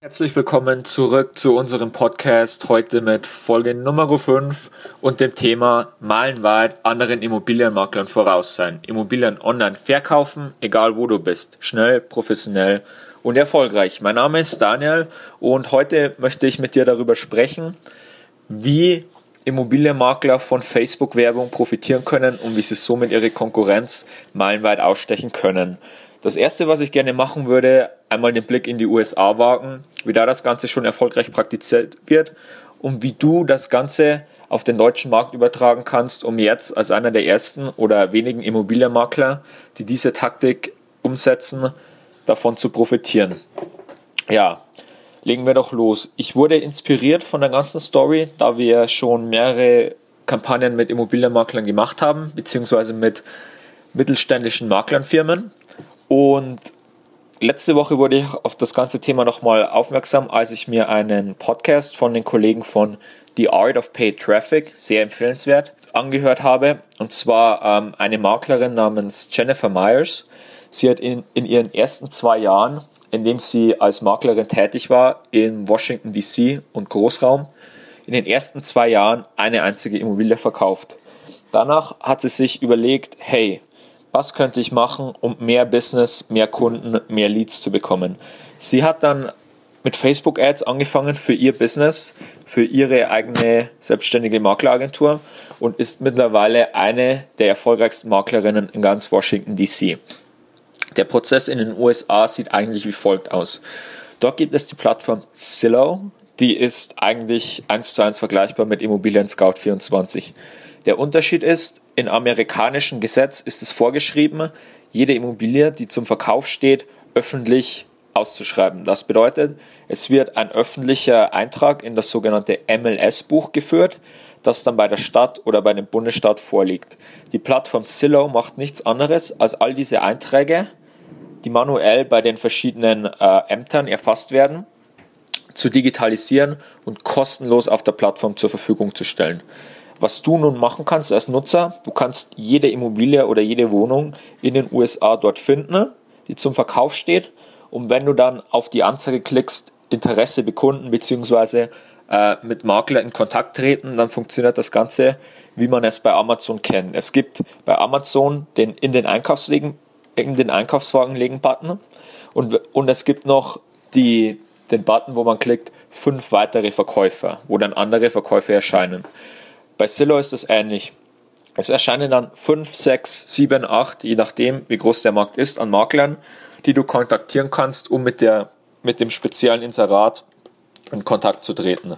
Herzlich willkommen zurück zu unserem Podcast heute mit Folge Nummer 5 und dem Thema Meilenweit anderen Immobilienmaklern voraus sein. Immobilien online verkaufen, egal wo du bist. Schnell, professionell und erfolgreich. Mein Name ist Daniel und heute möchte ich mit dir darüber sprechen, wie Immobilienmakler von Facebook-Werbung profitieren können und wie sie somit ihre Konkurrenz meilenweit ausstechen können. Das erste, was ich gerne machen würde, einmal den Blick in die USA wagen, wie da das Ganze schon erfolgreich praktiziert wird und wie du das Ganze auf den deutschen Markt übertragen kannst, um jetzt als einer der ersten oder wenigen Immobilienmakler, die diese Taktik umsetzen, davon zu profitieren. Ja, legen wir doch los. Ich wurde inspiriert von der ganzen Story, da wir schon mehrere Kampagnen mit Immobilienmaklern gemacht haben, beziehungsweise mit mittelständischen Maklernfirmen. Und letzte Woche wurde ich auf das ganze Thema nochmal aufmerksam, als ich mir einen Podcast von den Kollegen von The Art of Paid Traffic, sehr empfehlenswert, angehört habe. Und zwar ähm, eine Maklerin namens Jennifer Myers. Sie hat in, in ihren ersten zwei Jahren, in dem sie als Maklerin tätig war, in Washington DC und Großraum, in den ersten zwei Jahren eine einzige Immobilie verkauft. Danach hat sie sich überlegt, hey, was könnte ich machen, um mehr Business, mehr Kunden, mehr Leads zu bekommen. Sie hat dann mit Facebook Ads angefangen für ihr Business, für ihre eigene selbstständige Makleragentur und ist mittlerweile eine der erfolgreichsten Maklerinnen in ganz Washington DC. Der Prozess in den USA sieht eigentlich wie folgt aus. Dort gibt es die Plattform Zillow, die ist eigentlich eins zu eins vergleichbar mit Immobilien Scout 24. Der Unterschied ist, in amerikanischen Gesetz ist es vorgeschrieben, jede Immobilie, die zum Verkauf steht, öffentlich auszuschreiben. Das bedeutet, es wird ein öffentlicher Eintrag in das sogenannte MLS-Buch geführt, das dann bei der Stadt oder bei dem Bundesstaat vorliegt. Die Plattform Zillow macht nichts anderes, als all diese Einträge, die manuell bei den verschiedenen äh, Ämtern erfasst werden, zu digitalisieren und kostenlos auf der Plattform zur Verfügung zu stellen. Was du nun machen kannst als Nutzer, du kannst jede Immobilie oder jede Wohnung in den USA dort finden, die zum Verkauf steht. Und wenn du dann auf die Anzeige klickst, Interesse bekunden bzw. Äh, mit Makler in Kontakt treten, dann funktioniert das Ganze, wie man es bei Amazon kennt. Es gibt bei Amazon den in den in den Einkaufswagen legen Button und, und es gibt noch die, den Button, wo man klickt, fünf weitere Verkäufer, wo dann andere Verkäufer erscheinen. Bei Zillow ist es ähnlich. Es erscheinen dann 5, 6, 7, 8, je nachdem, wie groß der Markt ist, an Maklern, die du kontaktieren kannst, um mit, der, mit dem speziellen Inserat in Kontakt zu treten.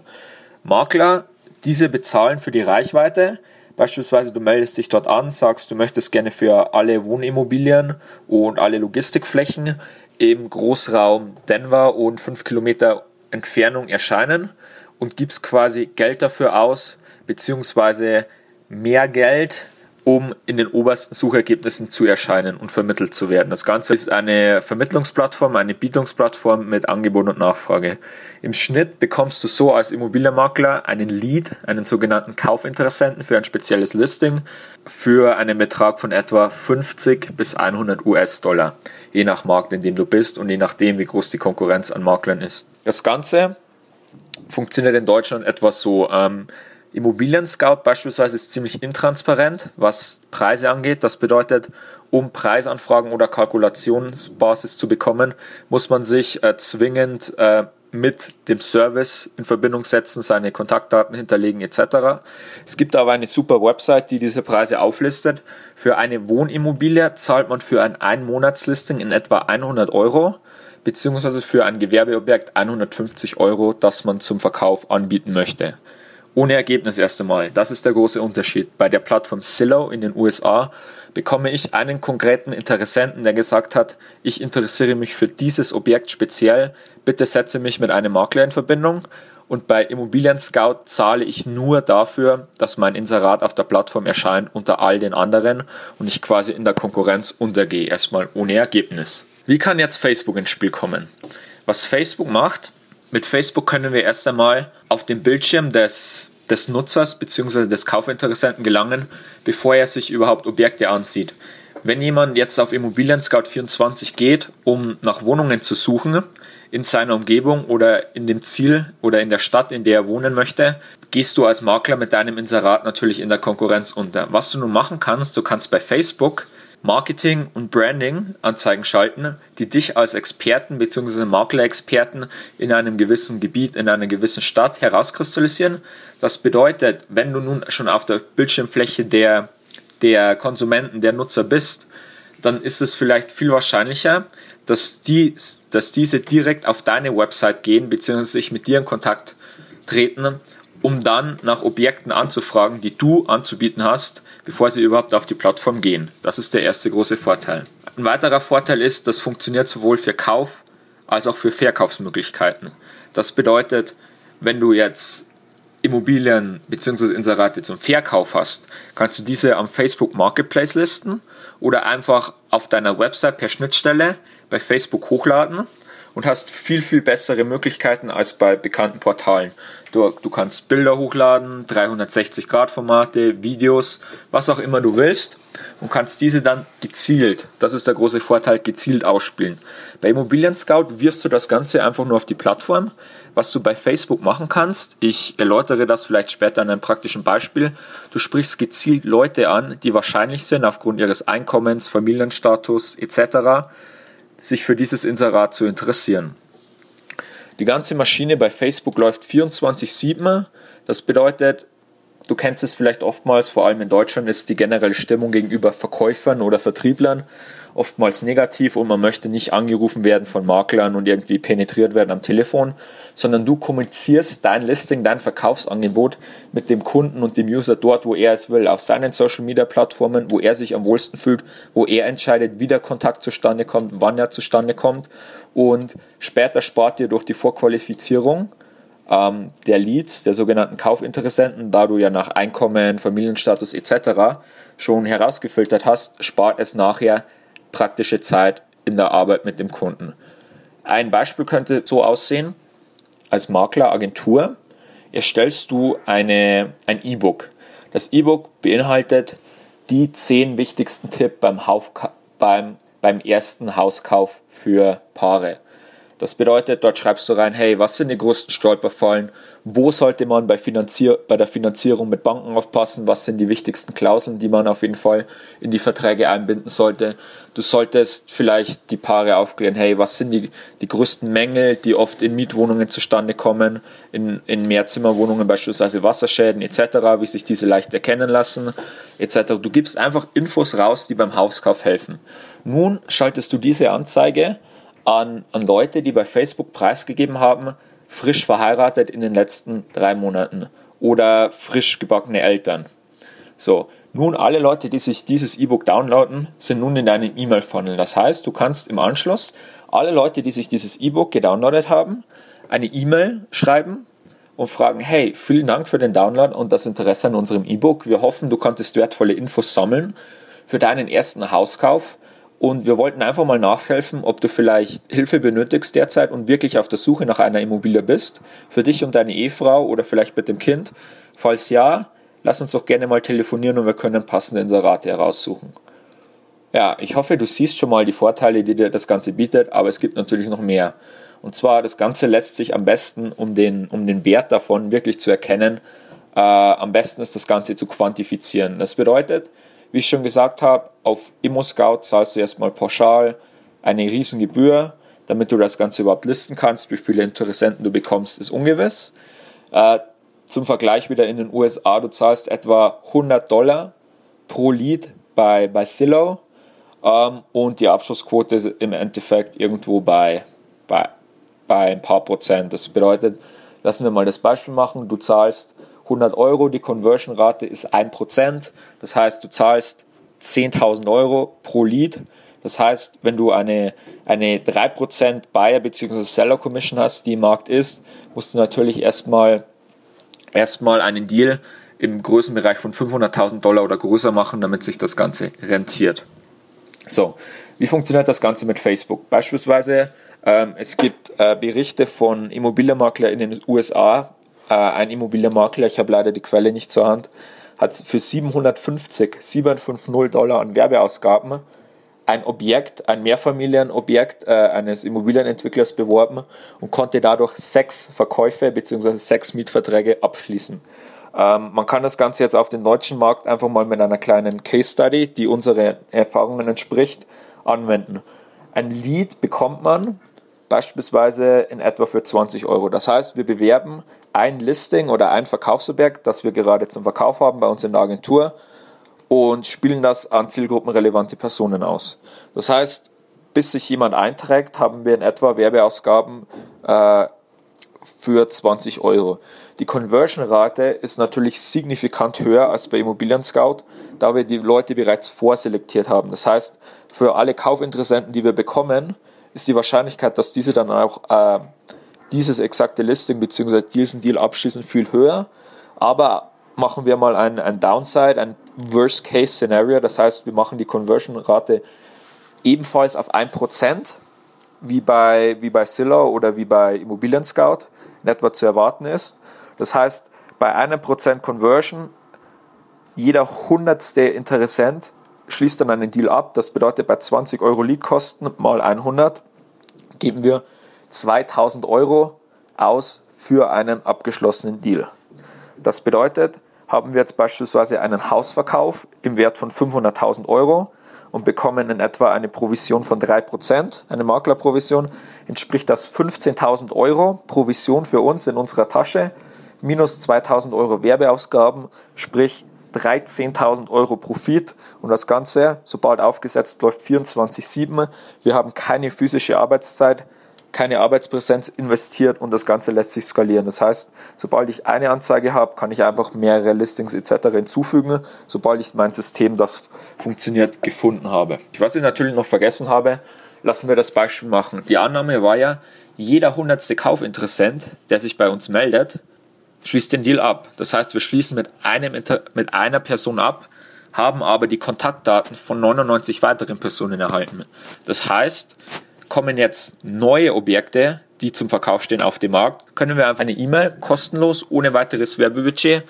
Makler, diese bezahlen für die Reichweite. Beispielsweise du meldest dich dort an, sagst, du möchtest gerne für alle Wohnimmobilien und alle Logistikflächen im Großraum Denver und 5 Kilometer Entfernung erscheinen und gibst quasi Geld dafür aus, beziehungsweise mehr Geld, um in den obersten Suchergebnissen zu erscheinen und vermittelt zu werden. Das Ganze ist eine Vermittlungsplattform, eine Bietungsplattform mit Angebot und Nachfrage. Im Schnitt bekommst du so als Immobilienmakler einen Lead, einen sogenannten Kaufinteressenten für ein spezielles Listing für einen Betrag von etwa 50 bis 100 US-Dollar, je nach Markt, in dem du bist und je nachdem, wie groß die Konkurrenz an Maklern ist. Das Ganze funktioniert in Deutschland etwas so. Ähm, Immobilien Scout beispielsweise ist ziemlich intransparent, was Preise angeht. Das bedeutet, um Preisanfragen oder Kalkulationsbasis zu bekommen, muss man sich äh, zwingend äh, mit dem Service in Verbindung setzen, seine Kontaktdaten hinterlegen etc. Es gibt aber eine super Website, die diese Preise auflistet. Für eine Wohnimmobilie zahlt man für ein Einmonatslisting in etwa 100 Euro, beziehungsweise für ein Gewerbeobjekt 150 Euro, das man zum Verkauf anbieten möchte ohne Ergebnis erst einmal. Das ist der große Unterschied. Bei der Plattform Zillow in den USA bekomme ich einen konkreten Interessenten, der gesagt hat, ich interessiere mich für dieses Objekt speziell, bitte setze mich mit einem Makler in Verbindung. Und bei Immobilien Scout zahle ich nur dafür, dass mein Inserat auf der Plattform erscheint unter all den anderen und ich quasi in der Konkurrenz untergehe, erstmal ohne Ergebnis. Wie kann jetzt Facebook ins Spiel kommen? Was Facebook macht, mit Facebook können wir erst einmal auf den Bildschirm des, des Nutzers bzw. des Kaufinteressenten gelangen, bevor er sich überhaupt Objekte ansieht. Wenn jemand jetzt auf Immobilien Scout 24 geht, um nach Wohnungen zu suchen, in seiner Umgebung oder in dem Ziel oder in der Stadt, in der er wohnen möchte, gehst du als Makler mit deinem Inserat natürlich in der Konkurrenz unter. Was du nun machen kannst, du kannst bei Facebook Marketing und Branding Anzeigen schalten, die dich als Experten bzw. Makler-Experten in einem gewissen Gebiet, in einer gewissen Stadt herauskristallisieren. Das bedeutet, wenn du nun schon auf der Bildschirmfläche der, der Konsumenten, der Nutzer bist, dann ist es vielleicht viel wahrscheinlicher, dass, die, dass diese direkt auf deine Website gehen bzw. sich mit dir in Kontakt treten, um dann nach Objekten anzufragen, die du anzubieten hast, bevor sie überhaupt auf die Plattform gehen. Das ist der erste große Vorteil. Ein weiterer Vorteil ist, das funktioniert sowohl für Kauf als auch für Verkaufsmöglichkeiten. Das bedeutet, wenn du jetzt Immobilien bzw. Inserate zum Verkauf hast, kannst du diese am Facebook Marketplace listen oder einfach auf deiner Website per Schnittstelle bei Facebook hochladen und hast viel, viel bessere Möglichkeiten als bei bekannten Portalen. Du, du kannst Bilder hochladen, 360-Grad-Formate, Videos, was auch immer du willst und kannst diese dann gezielt, das ist der große Vorteil, gezielt ausspielen. Bei Immobilien Scout wirfst du das Ganze einfach nur auf die Plattform. Was du bei Facebook machen kannst, ich erläutere das vielleicht später an einem praktischen Beispiel. Du sprichst gezielt Leute an, die wahrscheinlich sind, aufgrund ihres Einkommens, Familienstatus etc., sich für dieses Inserat zu interessieren. Die ganze Maschine bei Facebook läuft 24-7. Das bedeutet, du kennst es vielleicht oftmals, vor allem in Deutschland ist die generelle Stimmung gegenüber Verkäufern oder Vertrieblern oftmals negativ und man möchte nicht angerufen werden von Maklern und irgendwie penetriert werden am Telefon, sondern du kommunizierst dein Listing, dein Verkaufsangebot mit dem Kunden und dem User dort, wo er es will, auf seinen Social Media Plattformen, wo er sich am wohlsten fühlt, wo er entscheidet, wie der Kontakt zustande kommt, wann er zustande kommt und später spart dir durch die Vorqualifizierung ähm, der Leads, der sogenannten Kaufinteressenten, da du ja nach Einkommen, Familienstatus etc. schon herausgefiltert hast, spart es nachher praktische Zeit in der Arbeit mit dem Kunden. Ein Beispiel könnte so aussehen, als Makler, Agentur, erstellst du eine, ein E-Book. Das E-Book beinhaltet die zehn wichtigsten Tipps beim, beim, beim ersten Hauskauf für Paare. Das bedeutet, dort schreibst du rein, hey, was sind die größten Stolperfallen? Wo sollte man bei, Finanzier bei der Finanzierung mit Banken aufpassen? Was sind die wichtigsten Klauseln, die man auf jeden Fall in die Verträge einbinden sollte? Du solltest vielleicht die Paare aufklären, hey, was sind die, die größten Mängel, die oft in Mietwohnungen zustande kommen, in, in Mehrzimmerwohnungen beispielsweise Wasserschäden etc., wie sich diese leicht erkennen lassen etc. Du gibst einfach Infos raus, die beim Hauskauf helfen. Nun schaltest du diese Anzeige an, an Leute, die bei Facebook preisgegeben haben, frisch verheiratet in den letzten drei Monaten oder frisch gebackene Eltern. So, nun alle Leute, die sich dieses E-Book downloaden, sind nun in deinem E-Mail-Funnel. Das heißt, du kannst im Anschluss alle Leute, die sich dieses E-Book gedownloadet haben, eine E-Mail schreiben und fragen, hey, vielen Dank für den Download und das Interesse an unserem E-Book. Wir hoffen, du konntest wertvolle Infos sammeln für deinen ersten Hauskauf und wir wollten einfach mal nachhelfen, ob du vielleicht Hilfe benötigst derzeit und wirklich auf der Suche nach einer Immobilie bist, für dich und deine Ehefrau oder vielleicht mit dem Kind. Falls ja, lass uns doch gerne mal telefonieren und wir können passende Inserate heraussuchen. Ja, ich hoffe, du siehst schon mal die Vorteile, die dir das Ganze bietet, aber es gibt natürlich noch mehr. Und zwar, das Ganze lässt sich am besten, um den, um den Wert davon wirklich zu erkennen, äh, am besten ist das Ganze zu quantifizieren. Das bedeutet, wie ich schon gesagt habe, auf ImmoScout zahlst du erstmal pauschal eine Riesengebühr, damit du das Ganze überhaupt listen kannst. Wie viele Interessenten du bekommst, ist ungewiss. Äh, zum Vergleich wieder in den USA, du zahlst etwa 100 Dollar pro Lead bei, bei Zillow ähm, und die Abschlussquote ist im Endeffekt irgendwo bei, bei, bei ein paar Prozent. Das bedeutet, lassen wir mal das Beispiel machen, du zahlst 100 Euro, die Conversion-Rate ist 1%. Das heißt, du zahlst 10.000 Euro pro Lead. Das heißt, wenn du eine, eine 3% Buyer- bzw. Seller-Commission hast, die im Markt ist, musst du natürlich erstmal, erstmal einen Deal im Größenbereich von 500.000 Dollar oder größer machen, damit sich das Ganze rentiert. So, wie funktioniert das Ganze mit Facebook? Beispielsweise, ähm, es gibt äh, Berichte von Immobilienmakler in den USA, äh, ein Immobilienmakler, ich habe leider die Quelle nicht zur Hand, hat für 750, 750 Dollar an Werbeausgaben ein Objekt, ein Mehrfamilienobjekt äh, eines Immobilienentwicklers beworben und konnte dadurch sechs Verkäufe bzw. sechs Mietverträge abschließen. Ähm, man kann das Ganze jetzt auf den deutschen Markt einfach mal mit einer kleinen Case Study, die unseren Erfahrungen entspricht, anwenden. Ein Lead bekommt man beispielsweise in etwa für 20 Euro. Das heißt, wir bewerben ein Listing oder ein Verkaufsobjekt, das wir gerade zum Verkauf haben bei uns in der Agentur und spielen das an zielgruppenrelevante Personen aus. Das heißt, bis sich jemand einträgt, haben wir in etwa Werbeausgaben äh, für 20 Euro. Die Conversion-Rate ist natürlich signifikant höher als bei Immobilien Scout, da wir die Leute bereits vorselektiert haben. Das heißt, für alle Kaufinteressenten, die wir bekommen, ist die Wahrscheinlichkeit, dass diese dann auch äh, dieses exakte Listing bzw. diesen Deal abschließen, viel höher. Aber machen wir mal ein, ein Downside, ein Worst-Case-Szenario. Das heißt, wir machen die Conversion-Rate ebenfalls auf 1%, wie bei, wie bei Zillow oder wie bei Immobilien Scout in etwa zu erwarten ist. Das heißt, bei einem Prozent Conversion, jeder hundertste Interessent schließt dann einen Deal ab. Das bedeutet, bei 20 Euro Leadkosten mal 100 geben wir 2000 Euro aus für einen abgeschlossenen Deal. Das bedeutet, haben wir jetzt beispielsweise einen Hausverkauf im Wert von 500.000 Euro und bekommen in etwa eine Provision von 3%, eine Maklerprovision, entspricht das 15.000 Euro Provision für uns in unserer Tasche, minus 2.000 Euro Werbeausgaben, sprich 13.000 Euro Profit und das Ganze, sobald aufgesetzt läuft, 24-7. Wir haben keine physische Arbeitszeit, keine Arbeitspräsenz investiert und das Ganze lässt sich skalieren. Das heißt, sobald ich eine Anzeige habe, kann ich einfach mehrere Listings etc. hinzufügen, sobald ich mein System, das funktioniert, gefunden habe. Was ich natürlich noch vergessen habe, lassen wir das Beispiel machen. Die Annahme war ja, jeder hundertste Kaufinteressent, der sich bei uns meldet, schließt den Deal ab. Das heißt, wir schließen mit, einem, mit einer Person ab, haben aber die Kontaktdaten von 99 weiteren Personen erhalten. Das heißt, kommen jetzt neue Objekte, die zum Verkauf stehen auf dem Markt, können wir einfach eine E-Mail kostenlos, ohne weiteres Werbebudget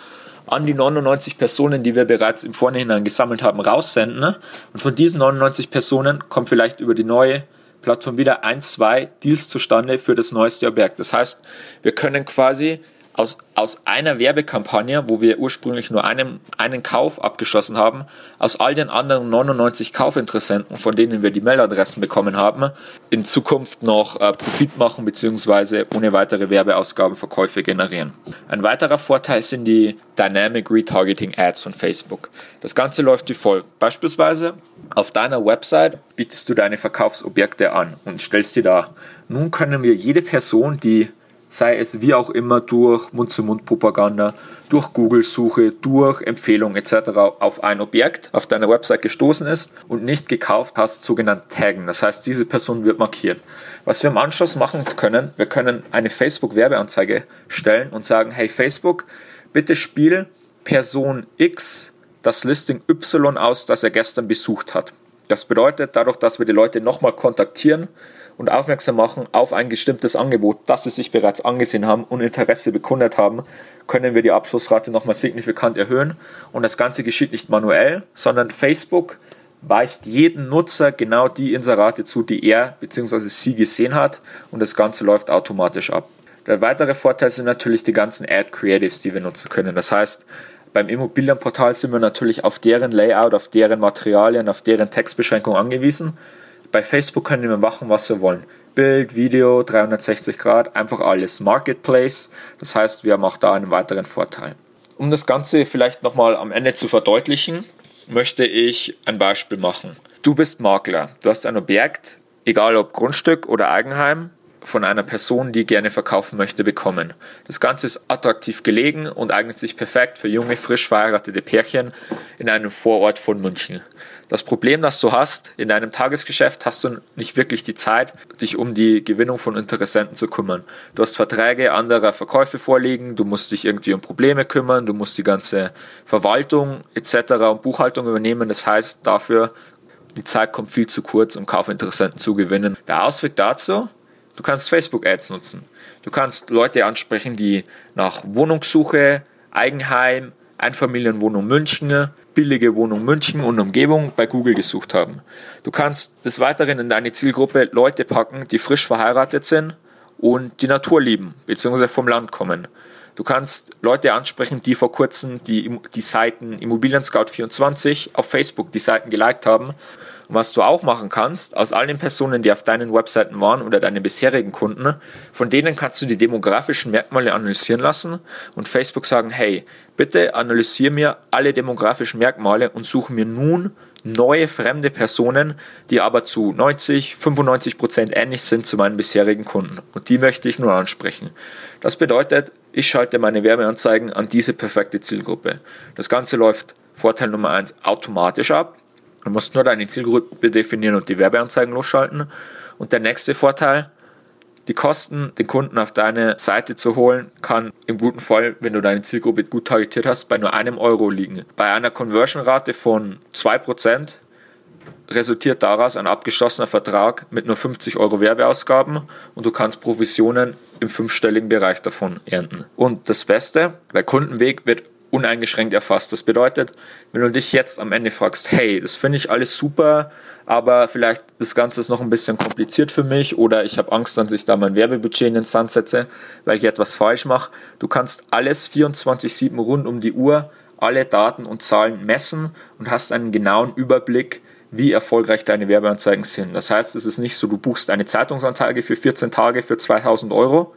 an die 99 Personen, die wir bereits im Vorhinein gesammelt haben, raussenden. Und von diesen 99 Personen kommt vielleicht über die neue Plattform wieder ein, zwei Deals zustande für das neueste Objekt. Das heißt, wir können quasi aus, aus einer Werbekampagne, wo wir ursprünglich nur einen, einen Kauf abgeschlossen haben, aus all den anderen 99 Kaufinteressenten, von denen wir die Mailadressen bekommen haben, in Zukunft noch äh, Profit machen bzw. ohne weitere Werbeausgaben Verkäufe generieren. Ein weiterer Vorteil sind die Dynamic Retargeting Ads von Facebook. Das Ganze läuft wie folgt. Beispielsweise auf deiner Website bietest du deine Verkaufsobjekte an und stellst sie da. Nun können wir jede Person, die sei es wie auch immer durch Mund-zu-Mund-Propaganda, durch Google-Suche, durch Empfehlung etc. auf ein Objekt auf deiner Website gestoßen ist und nicht gekauft hast, sogenannt taggen. Das heißt, diese Person wird markiert. Was wir im Anschluss machen können, wir können eine Facebook-Werbeanzeige stellen und sagen, hey Facebook, bitte spiel Person X das Listing Y aus, das er gestern besucht hat. Das bedeutet, dadurch, dass wir die Leute nochmal kontaktieren, und aufmerksam machen auf ein bestimmtes Angebot, das sie sich bereits angesehen haben und Interesse bekundet haben, können wir die Abschlussrate nochmal signifikant erhöhen. Und das Ganze geschieht nicht manuell, sondern Facebook weist jedem Nutzer genau die Inserate zu, die er bzw. sie gesehen hat und das Ganze läuft automatisch ab. Der weitere Vorteil sind natürlich die ganzen Ad Creatives, die wir nutzen können. Das heißt, beim Immobilienportal sind wir natürlich auf deren Layout, auf deren Materialien, auf deren Textbeschränkung angewiesen. Bei Facebook können wir machen, was wir wollen. Bild, Video, 360 Grad, einfach alles. Marketplace, das heißt, wir haben auch da einen weiteren Vorteil. Um das Ganze vielleicht nochmal am Ende zu verdeutlichen, möchte ich ein Beispiel machen. Du bist Makler, du hast ein Objekt, egal ob Grundstück oder Eigenheim, von einer Person, die gerne verkaufen möchte, bekommen. Das Ganze ist attraktiv gelegen und eignet sich perfekt für junge, frisch verheiratete Pärchen in einem Vorort von München. Das Problem, das du hast, in deinem Tagesgeschäft hast du nicht wirklich die Zeit, dich um die Gewinnung von Interessenten zu kümmern. Du hast Verträge anderer Verkäufe vorliegen, du musst dich irgendwie um Probleme kümmern, du musst die ganze Verwaltung etc. und Buchhaltung übernehmen. Das heißt, dafür die Zeit kommt viel zu kurz, um Kaufinteressenten zu gewinnen. Der Ausweg dazu, Du kannst Facebook-Ads nutzen. Du kannst Leute ansprechen, die nach Wohnungssuche, Eigenheim, Einfamilienwohnung München, billige Wohnung München und Umgebung bei Google gesucht haben. Du kannst des Weiteren in deine Zielgruppe Leute packen, die frisch verheiratet sind und die Natur lieben, beziehungsweise vom Land kommen. Du kannst Leute ansprechen, die vor kurzem die, die Seiten Immobilien Scout 24 auf Facebook die Seiten geliked haben und was du auch machen kannst, aus all den Personen, die auf deinen Webseiten waren oder deinen bisherigen Kunden, von denen kannst du die demografischen Merkmale analysieren lassen und Facebook sagen, hey, bitte analysiere mir alle demografischen Merkmale und suche mir nun neue fremde Personen, die aber zu 90, 95 Prozent ähnlich sind zu meinen bisherigen Kunden. Und die möchte ich nur ansprechen. Das bedeutet, ich schalte meine Werbeanzeigen an diese perfekte Zielgruppe. Das Ganze läuft Vorteil Nummer eins automatisch ab. Du musst nur deine Zielgruppe definieren und die Werbeanzeigen losschalten. Und der nächste Vorteil, die Kosten, den Kunden auf deine Seite zu holen, kann im guten Fall, wenn du deine Zielgruppe gut targetiert hast, bei nur einem Euro liegen. Bei einer Conversion-Rate von 2% resultiert daraus ein abgeschlossener Vertrag mit nur 50 Euro Werbeausgaben und du kannst Provisionen im fünfstelligen Bereich davon ernten. Und das Beste, der Kundenweg wird uneingeschränkt erfasst. Das bedeutet, wenn du dich jetzt am Ende fragst, hey, das finde ich alles super, aber vielleicht das Ganze ist noch ein bisschen kompliziert für mich oder ich habe Angst, dass ich da mein Werbebudget in den Sand setze, weil ich etwas falsch mache. Du kannst alles 24-7 rund um die Uhr, alle Daten und Zahlen messen und hast einen genauen Überblick, wie erfolgreich deine Werbeanzeigen sind. Das heißt, es ist nicht so, du buchst eine Zeitungsanzeige für 14 Tage für 2000 Euro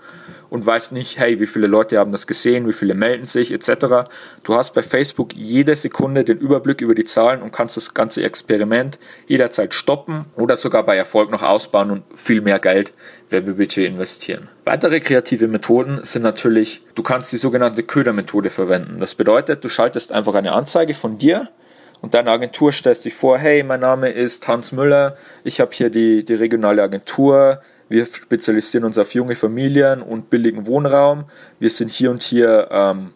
und weißt nicht, hey, wie viele Leute haben das gesehen, wie viele melden sich etc. Du hast bei Facebook jede Sekunde den Überblick über die Zahlen und kannst das ganze Experiment jederzeit stoppen oder sogar bei Erfolg noch ausbauen und viel mehr Geld Werbebudget investieren. Weitere kreative Methoden sind natürlich, du kannst die sogenannte Ködermethode verwenden. Das bedeutet, du schaltest einfach eine Anzeige von dir und deine Agentur stellst dich vor, hey, mein Name ist Hans Müller, ich habe hier die, die regionale Agentur, wir spezialisieren uns auf junge Familien und billigen Wohnraum. Wir sind hier und hier, ähm,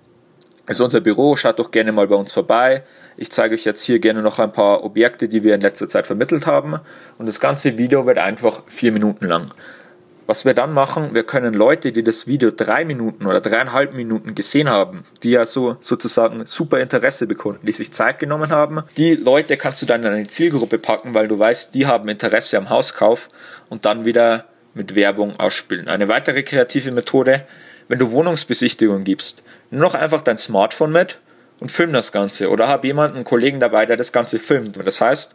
ist unser Büro, schaut doch gerne mal bei uns vorbei. Ich zeige euch jetzt hier gerne noch ein paar Objekte, die wir in letzter Zeit vermittelt haben. Und das ganze Video wird einfach vier Minuten lang. Was wir dann machen, wir können Leute, die das Video drei Minuten oder dreieinhalb Minuten gesehen haben, die ja so sozusagen super Interesse bekunden, die sich Zeit genommen haben, die Leute kannst du dann in eine Zielgruppe packen, weil du weißt, die haben Interesse am Hauskauf und dann wieder mit Werbung ausspielen. Eine weitere kreative Methode, wenn du Wohnungsbesichtigungen gibst, nur noch einfach dein Smartphone mit und film das Ganze oder hab jemanden, einen Kollegen dabei, der das Ganze filmt. Das heißt,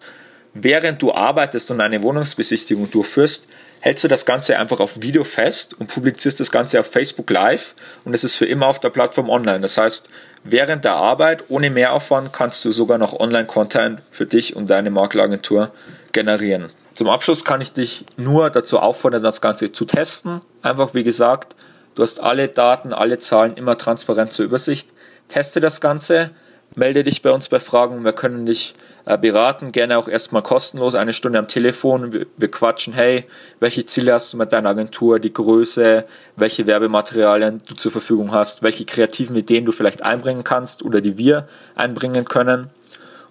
während du arbeitest und eine Wohnungsbesichtigung durchführst, hältst du das Ganze einfach auf Video fest und publizierst das Ganze auf Facebook Live und es ist für immer auf der Plattform online. Das heißt, während der Arbeit ohne Mehraufwand kannst du sogar noch Online-Content für dich und deine Makleragentur generieren. Zum Abschluss kann ich dich nur dazu auffordern, das Ganze zu testen. Einfach wie gesagt, du hast alle Daten, alle Zahlen immer transparent zur Übersicht. Teste das Ganze, melde dich bei uns bei Fragen. Wir können dich äh, beraten, gerne auch erstmal kostenlos, eine Stunde am Telefon. Wir, wir quatschen, hey, welche Ziele hast du mit deiner Agentur, die Größe, welche Werbematerialien du zur Verfügung hast, welche kreativen Ideen du vielleicht einbringen kannst oder die wir einbringen können.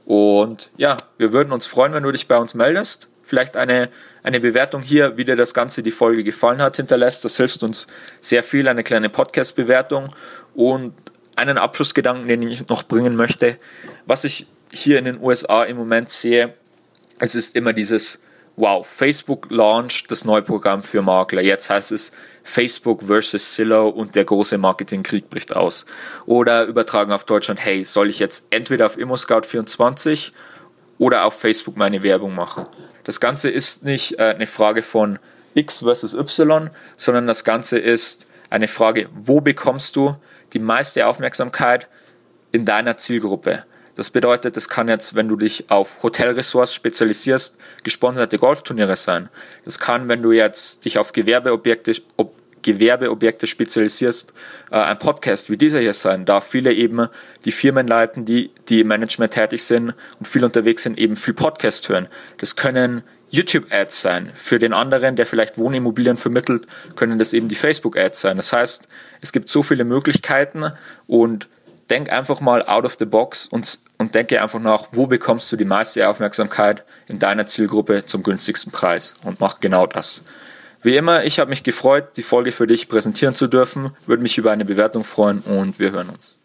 Und ja, wir würden uns freuen, wenn du dich bei uns meldest vielleicht eine, eine Bewertung hier, wie dir das Ganze die Folge gefallen hat, hinterlässt. Das hilft uns sehr viel, eine kleine Podcast-Bewertung und einen Abschlussgedanken, den ich noch bringen möchte. Was ich hier in den USA im Moment sehe, es ist immer dieses Wow, Facebook launcht das neue Programm für Makler. Jetzt heißt es Facebook versus Zillow und der große Marketingkrieg bricht aus. Oder übertragen auf Deutschland, hey, soll ich jetzt entweder auf ImmoScout24 oder auf Facebook meine Werbung machen? Das Ganze ist nicht äh, eine Frage von X versus Y, sondern das Ganze ist eine Frage, wo bekommst du die meiste Aufmerksamkeit in deiner Zielgruppe? Das bedeutet, das kann jetzt, wenn du dich auf Hotelressorts spezialisierst, gesponserte Golfturniere sein. Das kann, wenn du jetzt dich auf Gewerbeobjekte, ob, Gewerbeobjekte spezialisierst, äh, ein Podcast wie dieser hier sein, da viele eben die Firmen leiten, die, die im Management tätig sind und viel unterwegs sind, eben viel Podcast hören. Das können YouTube-Ads sein. Für den anderen, der vielleicht Wohnimmobilien vermittelt, können das eben die Facebook-Ads sein. Das heißt, es gibt so viele Möglichkeiten und denk einfach mal out of the box und, und denke einfach nach, wo bekommst du die meiste Aufmerksamkeit in deiner Zielgruppe zum günstigsten Preis und mach genau das. Wie immer, ich habe mich gefreut, die Folge für dich präsentieren zu dürfen. Würde mich über eine Bewertung freuen und wir hören uns.